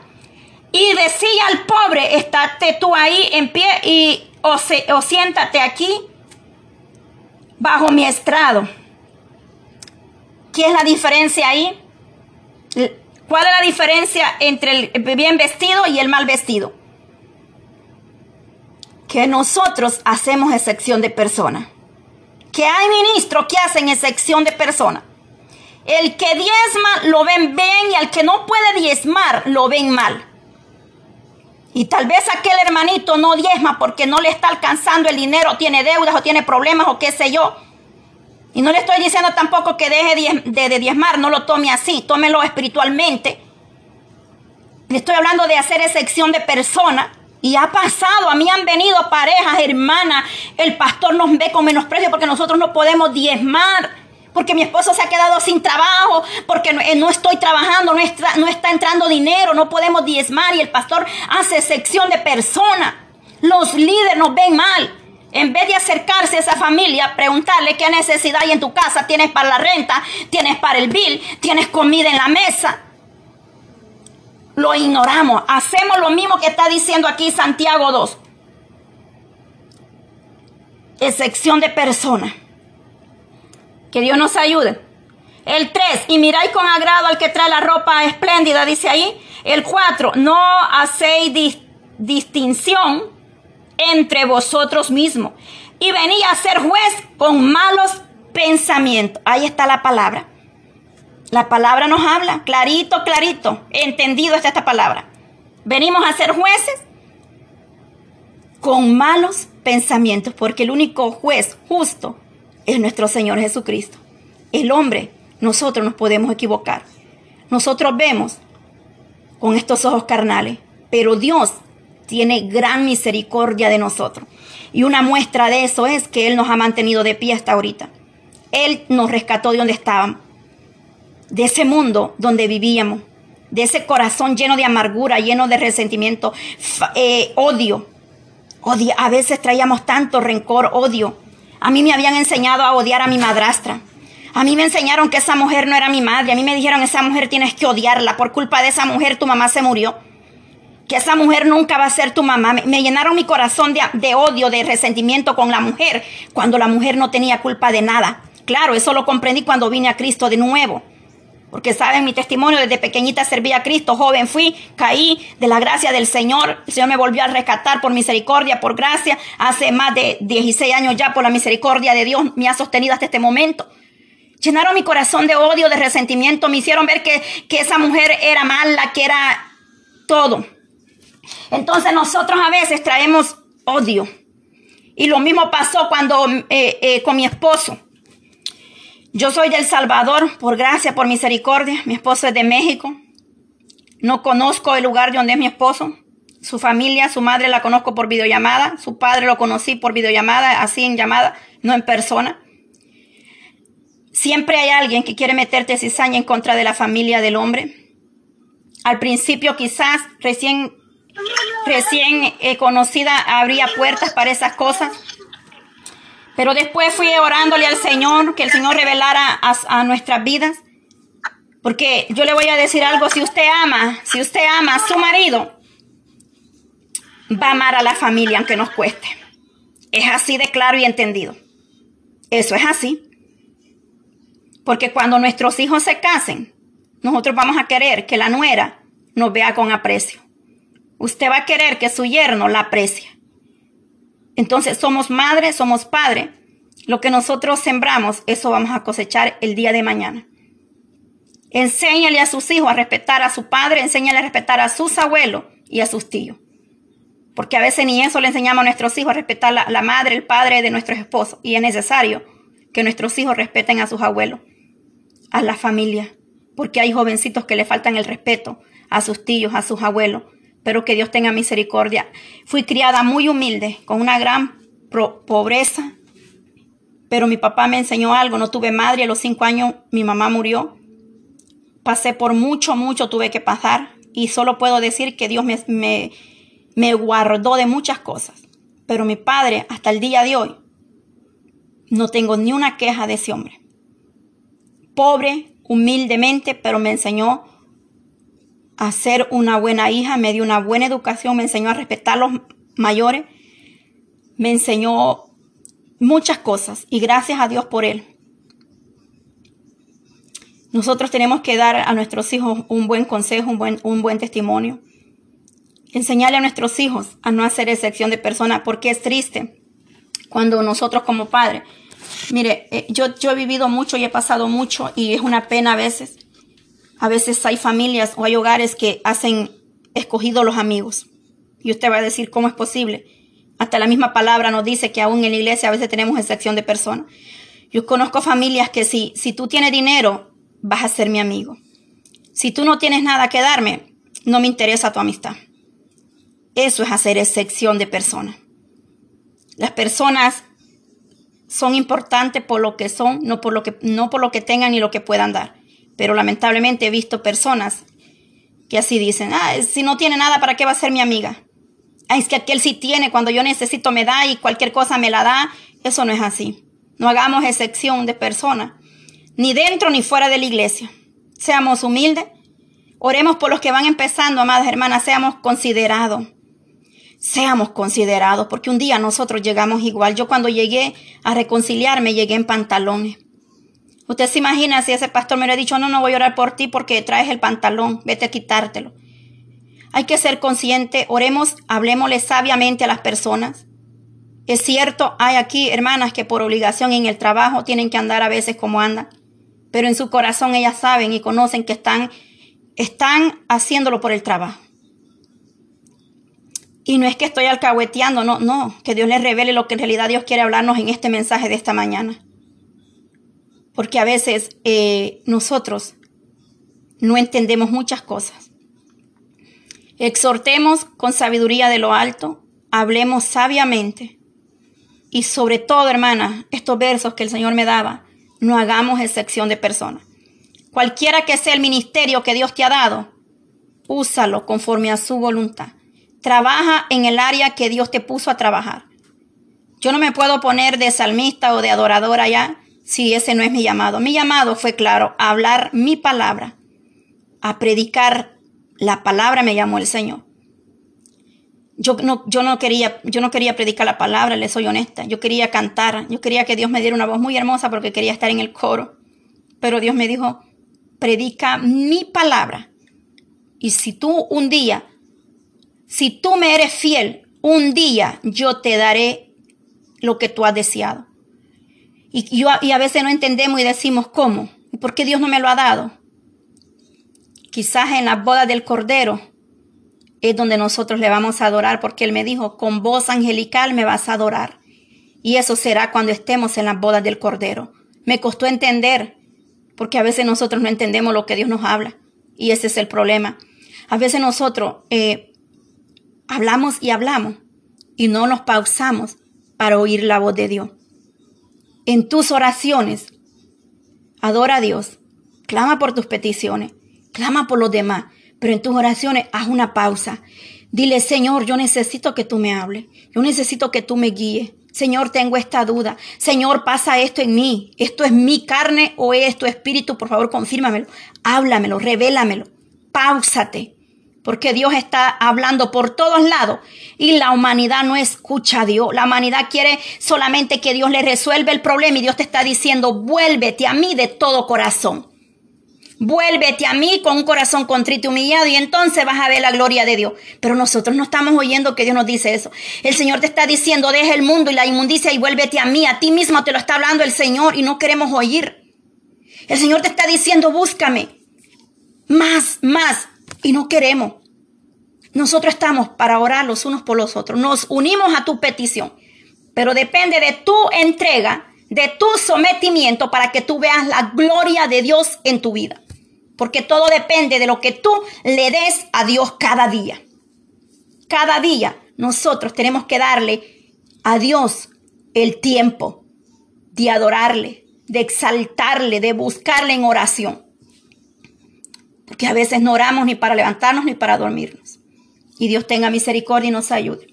Y decía al pobre, estate tú ahí en pie y o, o siéntate aquí bajo mi estrado. ¿Qué es la diferencia ahí? ¿Cuál es la diferencia entre el bien vestido y el mal vestido? Que nosotros hacemos excepción de persona. Que hay ministros que hacen excepción de persona. El que diezma lo ven bien y al que no puede diezmar lo ven mal. Y tal vez aquel hermanito no diezma porque no le está alcanzando el dinero, tiene deudas o tiene problemas o qué sé yo. Y no le estoy diciendo tampoco que deje de, diezmar, no lo tome así, tómelo espiritualmente. Le estoy hablando de hacer excepción de persona. Y ha pasado, a mí han venido parejas, hermanas, el pastor nos ve con menosprecio porque nosotros no podemos diezmar porque mi esposo se ha quedado sin trabajo, porque no, eh, estoy trabajando, no está, no está entrando dinero, no podemos diezmar y el pastor hace sección de personas. Los líderes nos ven mal. En vez de acercarse a esa familia, preguntarle qué necesidad hay en tu casa, tienes para la renta, tienes para el bill, tienes comida en la mesa. Lo ignoramos. Hacemos lo mismo que está diciendo aquí Santiago 2. Excepción de personas. Que Dios nos ayude. El 3, y miráis con agrado al que trae la ropa espléndida, dice ahí. El 4, no hacéis distinción entre vosotros mismos. Y venía a ser juez con malos pensamientos. Ahí está la palabra. La palabra nos habla, clarito, clarito. Entendido está esta palabra. Venimos a ser jueces con malos pensamientos, porque el único juez justo es nuestro Señor Jesucristo. El hombre, nosotros nos podemos equivocar. Nosotros vemos con estos ojos carnales, pero Dios tiene gran misericordia de nosotros. Y una muestra de eso es que Él nos ha mantenido de pie hasta ahorita. Él nos rescató de donde estábamos, de ese mundo donde vivíamos, de ese corazón lleno de amargura, lleno de resentimiento, eh, odio. odio. A veces traíamos tanto rencor, odio, a mí me habían enseñado a odiar a mi madrastra. A mí me enseñaron que esa mujer no era mi madre. A mí me dijeron, esa mujer tienes que odiarla. Por culpa de esa mujer tu mamá se murió. Que esa mujer nunca va a ser tu mamá. Me, llenaron mi corazón de, odio, de resentimiento con la mujer, cuando la mujer no tenía culpa de nada. Claro, eso lo comprendí cuando vine a Cristo de nuevo. Porque saben mi testimonio, desde pequeñita serví a Cristo, joven fui, caí de la gracia del Señor. El Señor me volvió a rescatar por misericordia, por gracia. Hace más de 16 años ya por la misericordia de Dios me ha sostenido hasta este momento. Llenaron mi corazón de odio, de resentimiento, me hicieron ver que, que esa mujer era mala, que era todo. Entonces nosotros a veces traemos odio. Y lo mismo pasó cuando eh, eh, con mi esposo. Yo soy del Salvador, por gracia, por misericordia. Mi esposo es de México. No conozco el lugar de donde es mi esposo. Su familia, su madre la conozco por videollamada. Su padre lo conocí por videollamada, así en llamada, no en persona. Siempre hay alguien que quiere meterte cizaña en contra de la familia del hombre. Al principio quizás recién, recién eh, conocida abría puertas para esas cosas. Pero después fui orándole al Señor, que el Señor revelara a, nuestras vidas. Porque yo le voy a decir algo, si usted ama, si usted ama a su marido, va a amar a la familia aunque nos cueste. Es así de claro y entendido. Eso es así. Porque cuando nuestros hijos se casen, nosotros vamos a querer que la nuera nos vea con aprecio. Usted va a querer que su yerno la aprecie. Entonces somos madre, somos padre. Lo que nosotros sembramos, eso vamos a cosechar el día de mañana. Enséñale a sus hijos a respetar a su padre, enséñale a respetar a sus abuelos y a sus tíos. Porque a veces ni eso le enseñamos a nuestros hijos a respetar la, la madre, el padre de nuestros esposos. Y es necesario que nuestros hijos respeten a sus abuelos, a la familia. Porque hay jovencitos que le faltan el respeto a sus tíos, a sus abuelos pero que Dios tenga misericordia. Fui criada muy humilde, con una gran pobreza, pero mi papá me enseñó algo, no tuve madre, a los cinco años mi mamá murió. Pasé por mucho, mucho tuve que pasar y solo puedo decir que Dios me, me, me guardó de muchas cosas. Pero mi padre, hasta el día de hoy, no tengo ni una queja de ese hombre. Pobre, humildemente, pero me enseñó a ser una buena hija, me dio una buena educación, me enseñó a respetar a los mayores, me enseñó muchas cosas y gracias a Dios por él. Nosotros tenemos que dar a nuestros hijos un buen consejo, un buen, un buen testimonio. Enseñarle a nuestros hijos a no hacer excepción de personas, porque es triste cuando nosotros como padres, mire, eh, yo, yo he vivido mucho y he pasado mucho y es una pena a veces. A veces hay familias o hay hogares que hacen escogido los amigos. Y usted va a decir, ¿cómo es posible? Hasta la misma palabra nos dice que aún en la iglesia a veces tenemos excepción de personas. Yo conozco familias que si, si tú tienes dinero, vas a ser mi amigo. Si tú no tienes nada que darme, no me interesa tu amistad. Eso es hacer excepción de personas. Las personas son importantes por lo que son, no por lo que, no por lo que tengan ni lo que puedan dar. Pero lamentablemente he visto personas que así dicen, ah, si no tiene nada, ¿para qué va a ser mi amiga? Ah, es que aquel sí tiene, cuando yo necesito me da y cualquier cosa me la da. Eso no es así. No hagamos excepción de personas, ni dentro ni fuera de la iglesia. Seamos humildes. Oremos por los que van empezando, amadas hermanas, seamos considerados. Seamos considerados, porque un día nosotros llegamos igual. Yo cuando llegué a reconciliarme, llegué en pantalones. Usted se imagina si ese pastor me hubiera dicho, no, no voy a orar por ti porque traes el pantalón, vete a quitártelo. Hay que ser consciente, oremos, hablemosle sabiamente a las personas. Es cierto, hay aquí hermanas que por obligación en el trabajo tienen que andar a veces como andan, pero en su corazón ellas saben y conocen que están, están haciéndolo por el trabajo. Y no es que estoy alcahueteando, no, no, que Dios les revele lo que en realidad Dios quiere hablarnos en este mensaje de esta mañana. Porque a veces eh, nosotros no entendemos muchas cosas. Exhortemos con sabiduría de lo alto, hablemos sabiamente y sobre todo, hermana, estos versos que el Señor me daba, no hagamos excepción de personas. Cualquiera que sea el ministerio que Dios te ha dado, úsalo conforme a su voluntad. Trabaja en el área que Dios te puso a trabajar. Yo no me puedo poner de salmista o de adoradora ya si ese no es mi llamado. Mi llamado fue claro, a hablar mi palabra, a predicar la palabra me llamó el Señor. Yo no, yo no quería, yo no quería predicar la palabra, le soy honesta. Yo quería cantar, yo quería que Dios me diera una voz muy hermosa porque quería estar en el coro. Pero Dios me dijo, predica mi palabra. Y si tú un día, si tú me eres fiel, un día yo te daré lo que tú has deseado. Y, y a veces no entendemos y decimos, ¿cómo? ¿Y por qué Dios no me lo ha dado? Quizás en la boda del Cordero es donde nosotros le vamos a adorar, porque Él me dijo, con voz angelical me vas a adorar. Y eso será cuando estemos en las bodas del Cordero. Me costó entender, porque a veces nosotros no entendemos lo que Dios nos habla. Y ese es el problema. A veces nosotros eh, hablamos y hablamos y no nos pausamos para oír la voz de Dios. En tus oraciones, adora a Dios, clama por tus peticiones, clama por los demás, pero en tus oraciones haz una pausa. Dile, Señor, yo necesito que tú me hables. Yo necesito que tú me guíes. Señor, tengo esta duda. Señor, pasa esto en mí. ¿Esto es mi carne o es tu espíritu? Por favor, confírmamelo. Háblamelo, revélamelo. Páusate. Porque Dios está hablando por todos lados y la humanidad no escucha a Dios. La humanidad quiere solamente que Dios le resuelva el problema y Dios te está diciendo, vuélvete a mí de todo corazón. Vuélvete a mí con un corazón contrito y humillado y entonces vas a ver la gloria de Dios. Pero nosotros no estamos oyendo que Dios nos dice eso. El Señor te está diciendo, deja el mundo y la inmundicia y vuélvete a mí. A ti mismo te lo está hablando el Señor y no queremos oír. El Señor te está diciendo, búscame. Más, más. Y no queremos. Nosotros estamos para orar los unos por los otros. Nos unimos a tu petición. Pero depende de tu entrega, de tu sometimiento para que tú veas la gloria de Dios en tu vida. Porque todo depende de lo que tú le des a Dios cada día. Cada día nosotros tenemos que darle a Dios el tiempo de adorarle, de exaltarle, de buscarle en oración. Porque a veces no oramos ni para levantarnos ni para dormirnos. Y Dios tenga misericordia y nos ayude.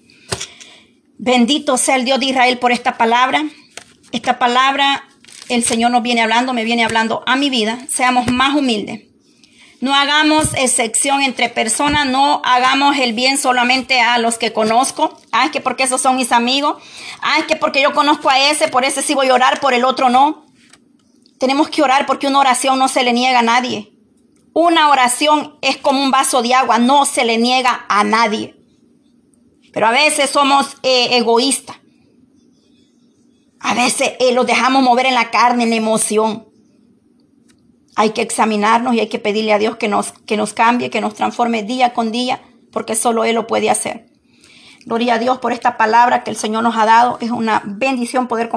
Bendito sea el Dios de Israel por esta palabra. Esta palabra el Señor nos viene hablando, me viene hablando a mi vida. Seamos más humildes no hagamos excepción entre personas, no hagamos el bien solamente a los que conozco. Ah, es que porque esos son mis amigos. Ah, es que porque yo conozco a ese, por ese sí voy a orar, por el otro no. Tenemos que orar porque una oración no se le niega a nadie. Una oración es como un vaso de agua, no se le niega a nadie. Pero a veces somos eh, egoístas. A veces eh, los dejamos mover en la carne, en la emoción. Hay que examinarnos y hay que pedirle a Dios que nos, que nos cambie, que nos transforme día con día, porque solo Él lo puede hacer. Gloria a Dios por esta palabra que el Señor nos ha dado. Es una bendición poder